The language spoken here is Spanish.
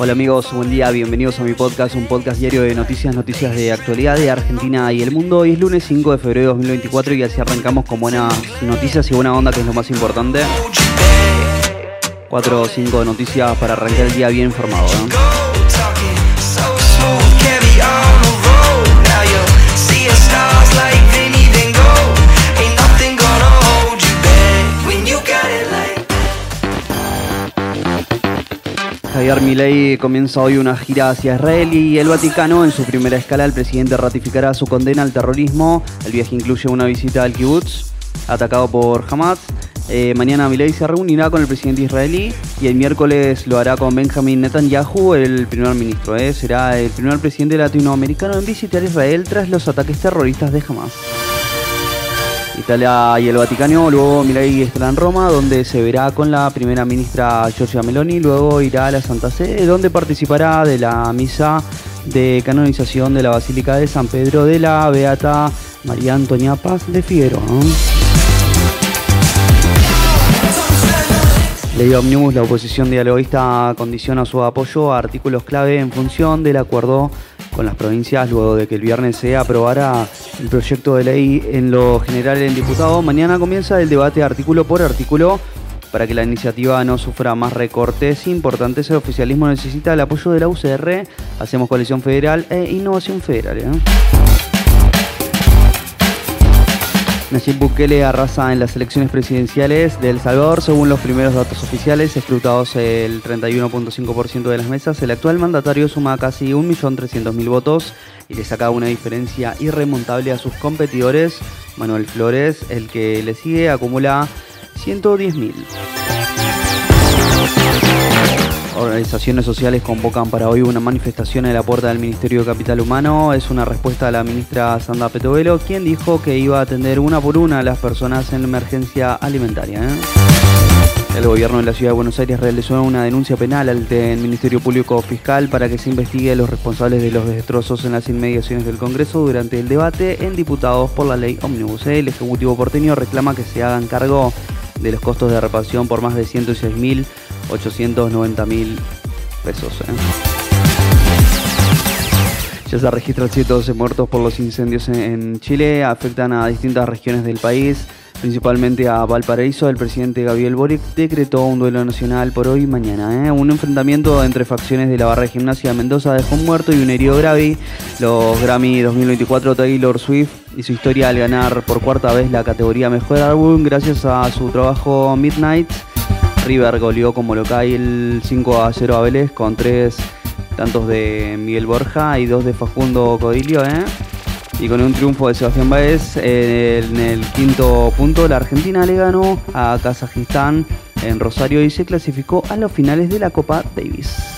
Hola amigos, buen día, bienvenidos a mi podcast, un podcast diario de noticias, noticias de actualidad de Argentina y el mundo. Hoy es lunes 5 de febrero de 2024 y así arrancamos con buenas noticias y buena onda, que es lo más importante. 4 o 5 noticias para arrancar el día bien informado. Javier Milei comienza hoy una gira hacia Israel y el Vaticano. En su primera escala, el presidente ratificará su condena al terrorismo. El viaje incluye una visita al kibbutz, atacado por Hamas. Eh, mañana Milei se reunirá con el presidente israelí y el miércoles lo hará con Benjamin Netanyahu, el primer ministro. Eh. Será el primer presidente latinoamericano en visitar Israel tras los ataques terroristas de Hamas. Italia y el Vaticano, luego Milei estará en Roma, donde se verá con la primera ministra Giorgia Meloni, luego irá a la Santa Sede, donde participará de la misa de canonización de la Basílica de San Pedro de la Beata María Antonia Paz de Figueroa. Ley Omnibus, la oposición dialoguista condiciona su apoyo a artículos clave en función del acuerdo con las provincias luego de que el viernes se aprobara el proyecto de ley en lo general en diputado. Mañana comienza el debate artículo por artículo para que la iniciativa no sufra más recortes importantes. El oficialismo necesita el apoyo de la UCR, Hacemos Coalición Federal e Innovación Federal. ¿eh? Nayib Bukele arrasa en las elecciones presidenciales de El Salvador. Según los primeros datos oficiales, escrutados el 31.5% de las mesas, el actual mandatario suma casi 1.300.000 votos y le saca una diferencia irremontable a sus competidores. Manuel Flores, el que le sigue, acumula 110.000. Organizaciones sociales convocan para hoy una manifestación en la puerta del Ministerio de Capital Humano. Es una respuesta a la ministra Sandra Petovelo, quien dijo que iba a atender una por una a las personas en emergencia alimentaria. ¿eh? El gobierno de la Ciudad de Buenos Aires realizó una denuncia penal al Ministerio Público Fiscal para que se investigue a los responsables de los destrozos en las inmediaciones del Congreso durante el debate en diputados por la ley Omnibus. El Ejecutivo porteño reclama que se hagan cargo de los costos de reparación por más de 106.890 mil pesos. ¿eh? Ya se registran 112 muertos por los incendios en Chile, afectan a distintas regiones del país principalmente a Valparaíso, el presidente Gabriel Boric decretó un duelo nacional por hoy y mañana. ¿eh? Un enfrentamiento entre facciones de la barra de gimnasia de Mendoza dejó un muerto y un herido grave. Los Grammy 2024 Taylor Swift y su historia al ganar por cuarta vez la categoría Mejor Álbum gracias a su trabajo Midnight. River goleó como local el 5 a 0 a Vélez con tres tantos de Miguel Borja y dos de Facundo Codilio. ¿eh? Y con un triunfo de Sebastián Baez en el quinto punto, la Argentina le ganó a Kazajistán en Rosario y se clasificó a los finales de la Copa Davis.